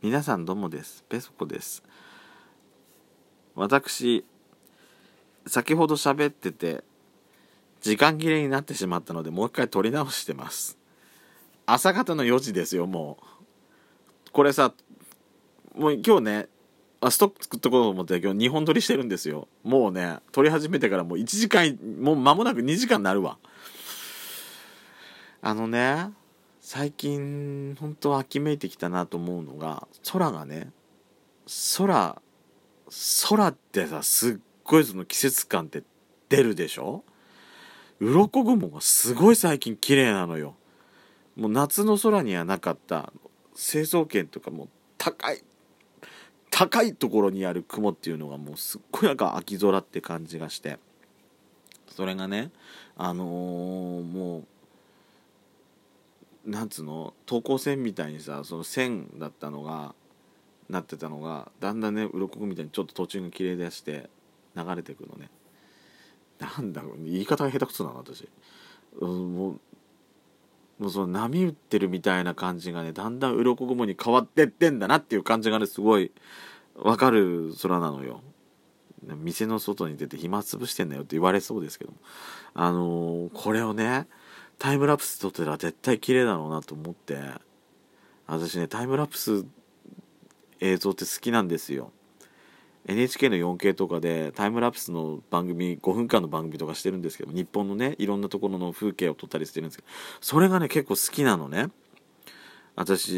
皆さんどうもです。ペソコです。私先ほど喋ってて時間切れになってしまったのでもう一回撮り直してます。朝方の4時ですよもう。これさもう今日ねあストック作っとこうと思って今日2本撮りしてるんですよ。もうね撮り始めてからもう1時間もう間もなく2時間になるわ。あのね最近本当秋めいてきたなと思うのが空がね空空ってさすっごいその季節感って出るでしょ？鱗雲がすごい最近綺麗なのよ。もう夏の空にはなかった。成層圏とかも高い高いところにある雲っていうのがもうすっごいなんか秋空って感じがして。それがねあのー、もうなんつうの？等高線みたいにさその線だったのがなってたのがだんだんね鱗みたいにちょっと途中が切れ出して流れてくのね。なんだろう言い方が下手くそなの私、うん、もうもうその波打ってるみたいな感じがねだんだん鱗雲に変わってってんだなっていう感じがねすごいわかる空なのよ。店の外に出て暇つぶしてんだよって言われそうですけども。あのー、これをねタイムラプス撮ってたら絶対綺麗だろうなと思って私ねタイムラプス映像って好きなんですよ。NHK の 4K とかでタイムラプスの番組5分間の番組とかしてるんですけど日本のねいろんなところの風景を撮ったりしてるんですけどそれがね結構好きなのね。私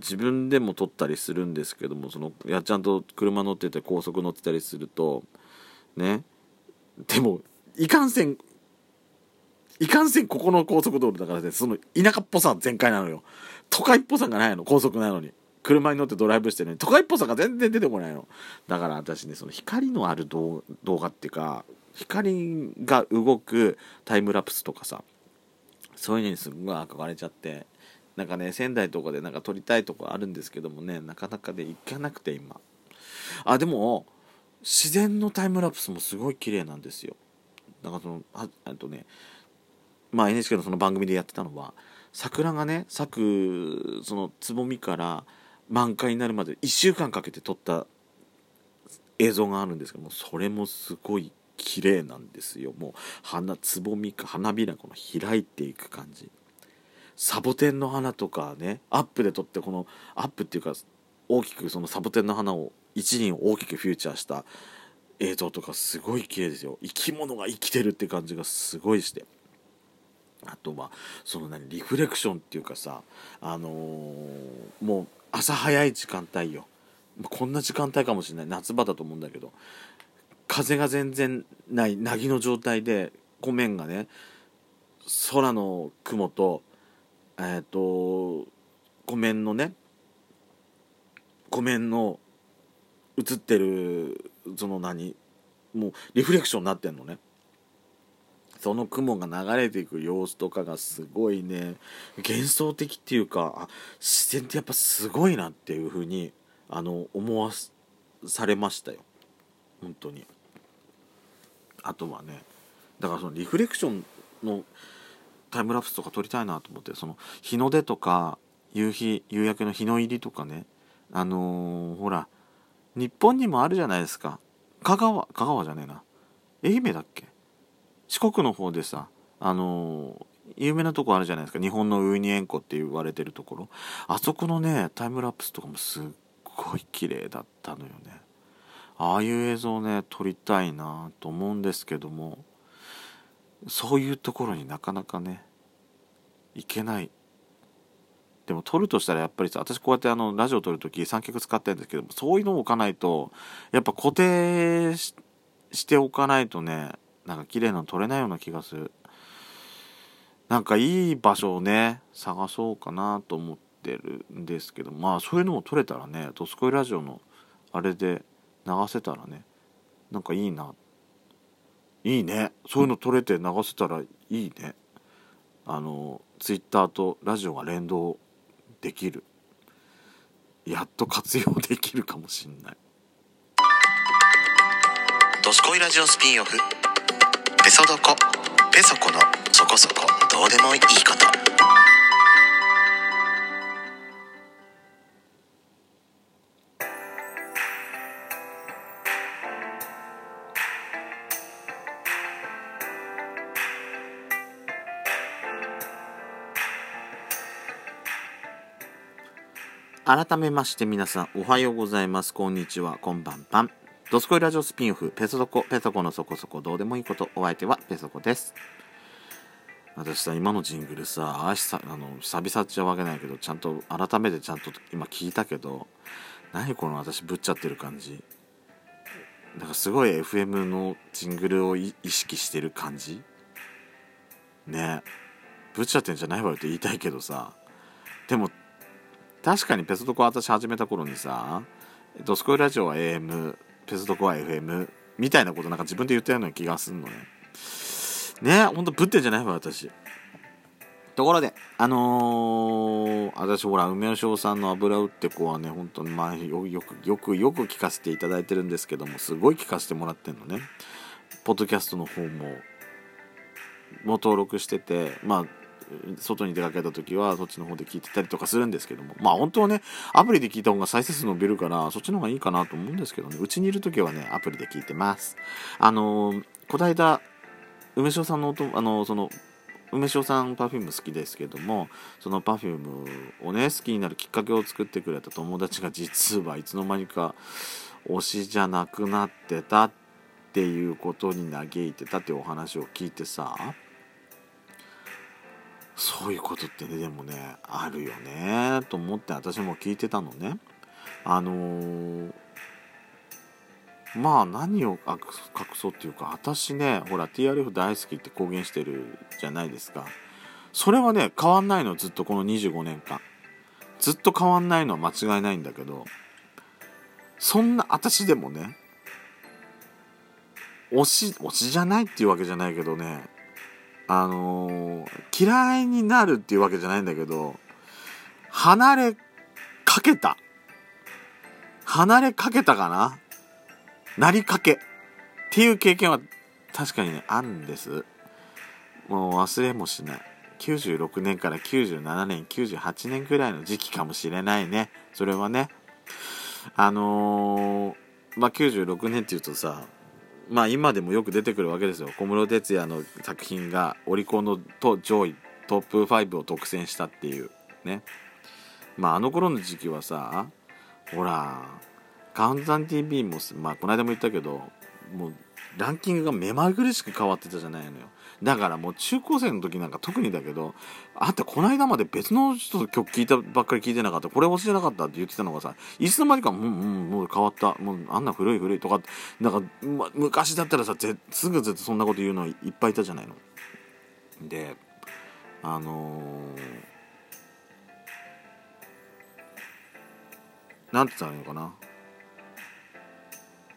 自分でも撮ったりするんですけどもそのやっちゃんと車乗ってて高速乗ってたりするとね。でもいかんせんいかんせんここの高速道路だからねその田舎っぽさ全開なのよ。都会っぽさがないの高速なのに。車に乗ってドライブしてね都会っぽさが全然出てこないの。だから私ねその光のある動画っていうか光が動くタイムラプスとかさそういうのにすごい憧れちゃって。なんかね仙台とかでなんか撮りたいとこあるんですけどもねなかなかで行かなくて今。あでも自然のタイムラプスもすごい綺麗なんですよ。なんかそのあとねまあ NHK のその番組でやってたのは桜がね咲くそのつぼみから満開になるまで1週間かけて撮った映像があるんですけどもそれもすごい綺麗なんですよ。もう花つぼみか花びらこの開いていく感じ。サボテンの花とかねアップで撮ってこのアップっていうか大きくそのサボテンの花を一輪大きくフューチャーした映像とかすごい綺麗ですよ。生き物が生きてるって感じがすごいして。あとはその何リフレクションっていうかさあのー、もう朝早い時間帯よ。こんな時間帯かもしれない。夏場だと思うんだけど。風が全然ない。凪の状態で湖面がね空の雲とえっ、ー、と湖面のね湖面の映ってるその何もうリフレクションになってんのね。その雲が流れていく様子とかがすごいね。幻想的っていうか自然ってやっぱすごいなっていうふうにあの思わされましたよ。本当に。あとはねだからそのリフレクションのタイムラプスとか撮りたいなと思ってその日の出とか夕日夕焼けの日の入りとかねあのー、ほら日本にもあるじゃないですか。香川香川じゃねえな。愛媛だっけ？四国の方でさあの有名なとこあるじゃないですか。日本のウユニ塩湖って言われてるところ。あそこのねタイムラプスとかもすっごい綺麗だったのよね。ああいう映像をね撮りたいなと思うんですけども。そういうところになかなかね行けない。でも撮るとしたらやっぱりさ私こうやってあのラジオ撮る時三脚使ってるんですけどもそういうのを置かないとやっぱ固定しておかないとねなんか綺麗なの撮れないような気がする。なんかいい場所をね探そうかなと思ってるんですけどまあそういうのも撮れたらね「ドスコイラジオ」のあれで流せたらねなんかいいな。いいね。そういうの撮れて流せたらいいね。あのツイッターとラジオが連動できる。やっと活用できるかもしんない「ドスコイラジオスピンオフ」ペソドコペソコのそこそこどうでもいいこと。改めまして皆さんおはようございます。こんにちは。こんばんばん。ドスコイラジオスピンオフペソドコペソコのそこそこどうでもいいことお相手はペソコです。私さ今のジングルさあさあの久々っちゃわけないけどちゃんと改めてちゃんと今聞いたけど何この私ぶっちゃってる感じ。なんかすごい FM のジングルを意識してる感じ。ね。ぶっちゃってんじゃないわよって言いたいけどさ。でも確かにペソドコ私始めた頃にさドスコイラジオは AM ペソドコは FM みたいなことなんか自分で言ったような気がするのね。ねほんとぶってんじゃない？わ私。ところであのー、私ほら梅尾翔さんの油売って子はね本当に前よよくよくよく聞かせていただいてるんですけどもすごい聞かせてもらってんのね。ポッドキャストの方もも登録しててまあ外に出かけた時はそっちの方で聞いてたりとかするんですけども。まあ本当はねアプリで聞いた方が再生数伸びるからそっちの方がいいかなと思うんですけどね。うちにいる時はねアプリで聞いてます。あのー、こないだ梅塩さんの音あのその梅塩さん Perfume 好きですけどもその Perfume をね好きになるきっかけを作ってくれた友達が実はいつの間にか推しじゃなくなってたっていうことに嘆いてたっていうお話を聞いてさそういうことってねでもねあるよねと思って私も聞いてたのね。あのー、まあ何を隠そうっていうか私ねほら TRF 大好きって公言してるじゃないですか。それはね変わんないのずっとこの25年間。ずっと変わんないのは間違いないんだけどそんな私でもね推し推しじゃないっていうわけじゃないけどねあのー、嫌いになるっていうわけじゃないんだけど、離れかけた。離れかけたかな？なりかけ。っていう経験は確かにね、あるんです。もう忘れもしない。96年から97年、98年くらいの時期かもしれないね。それはね。あのー、まあ、96年っていうとさ、まあ今でもよく出てくるわけですよ。小室哲哉の作品がオリコンのと上位トップ5を独占したっていう。ね。まああの頃の時期はさほらカウントダウン TV もまあこの間も言ったけどもうランキングが目まぐるしく変わってたじゃないのよ。だからもう中高生の時なんか特にだけどあんたこの間まで別の人の曲聴いたばっかり聴いてなかった。これ教えなかったって言ってたのがさいつの間にかもう,、うん、もう変わった。もうあんな古い古いとかなんか、ま、昔だったらさぜすぐずっとそんなこと言うのいっぱいいたじゃないの。であのー、なんて言ったらいいのかな。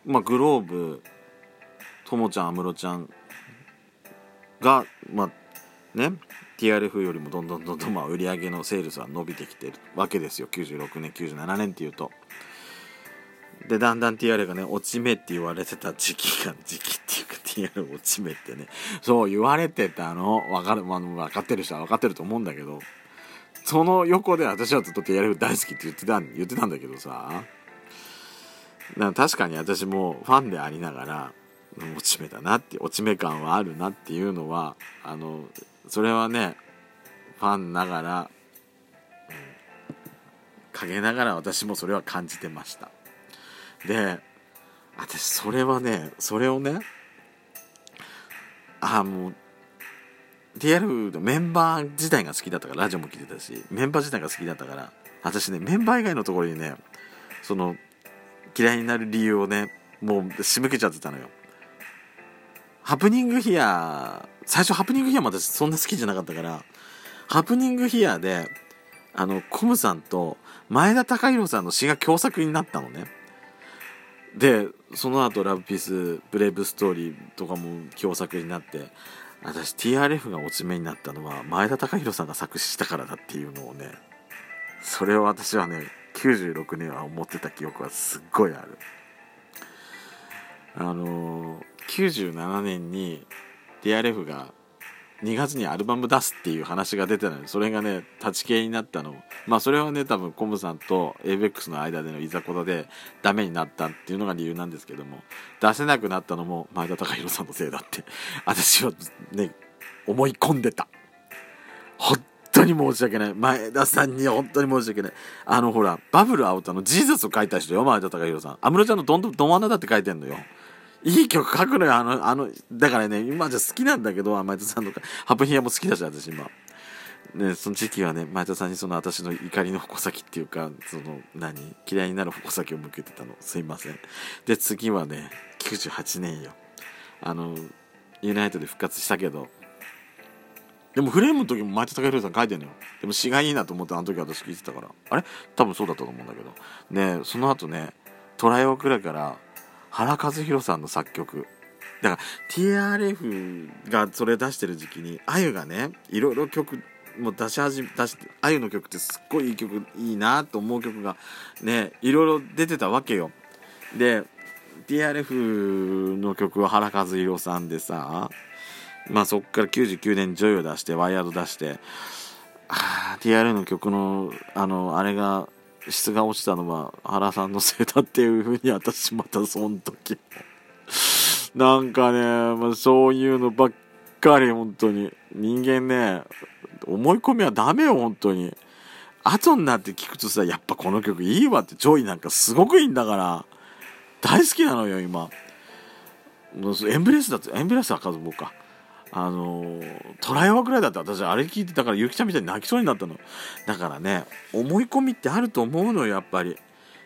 まあグローブともちゃん安室ちゃんがまあね TRF よりもどんどんどんどんまあ売り上げのセールスは伸びてきてるわけですよ。96年97年っていうと。でだんだん TR がね落ち目って言われてた時期が時期っていうか TR 落ち目ってね。そう言われてたの。分かる、まあ、分かってる人は分かってると思うんだけど。その横で私はずっと TRF 大好きって言ってた言ってたんだけどさ。か確かに私もファンでありながら落ち目だなって落ち目感はあるなっていうのはあのそれはねファンながら、うん、陰ながら私もそれは感じてました。で私それはねそれをねあもう TR のメンバー自体が好きだったからラジオも聞いてたしメンバー自体が好きだったから私ねメンバー以外のところにねその嫌いになる理由をねもう仕向けちゃってたのよ。ハプニングヒア最初ハプニングヒアも私そんな好きじゃなかったからハプニングヒアであのコムさんと前田孝弘さんの詩が共作になったのね。でその後ラブピースブレイブストーリーとかも共作になって私 TRF が落ち目になったのは前田孝弘さんが作詞したからだっていうのをねそれを私はね96年は思ってた記憶はすっごいある。あの97年に DRF が2月にアルバム出すっていう話が出てたのでそれがね立ち消えになったの。まあそれはね多分コムさんと ABEX の間でのいざこざでダメになったっていうのが理由なんですけども。出せなくなったのも前田隆弘さんのせいだって。私はね思い込んでた。本当に申し訳ない。前田さんに本当に申し訳ない。あのほらバブル青田のジーザスを書いた人よ前田孝弘さん。安室ちゃんのどんどんど真ん中だって書いてんのよ。いい曲書くのよあのあのだからね今じゃ好きなんだけど前田さんとか。ハプヒアも好きだし私今。ね、その時期はね前田さんにその私の怒りの矛先っていうかその何？嫌いになる矛先を向けてたの。すいません。で次はね98年よ。あのユナイトで復活したけど。でもフレームの時も前田孝弘さん書いてんのよ。でも詩がいいなと思ってあの時私聞いてたから。あれ？多分そうだったと思うんだけど。ねその後ね「 TRY OR CRY」から原一博さんの作曲。だから TRF がそれ出してる時期にあゆがねいろいろ曲も出し始め出してあゆの曲ってすっごいいい曲いいなと思う曲がねいろいろ出てたわけよ。で TRF の曲は原一博さんでさまあそっから99年 JOY を出して WIRED 出してああ TRF の曲のあのあれが質が落ちたのは原さんのせいだっていうふうに私またその時。なんかね、まあ、そういうのばっかり本当に。人間ね思い込みはダメよ本当に。後になって聞くとさやっぱこの曲いいわって JOY なんかすごくいいんだから。大好きなのよ今。 EMBRACE だって EMBRACE は数僕か。あのトライワぐらいだって私あれ聞いてたからゆきちゃんみたいに泣きそうになったの。だからね思い込みってあると思うのよやっぱり。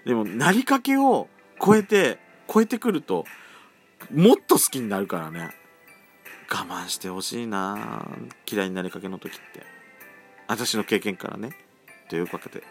でもなりかけを超えて超えてくるともっと好きになるからね。我慢してほしいな嫌いになりかけの時って。私の経験からね。というわけで。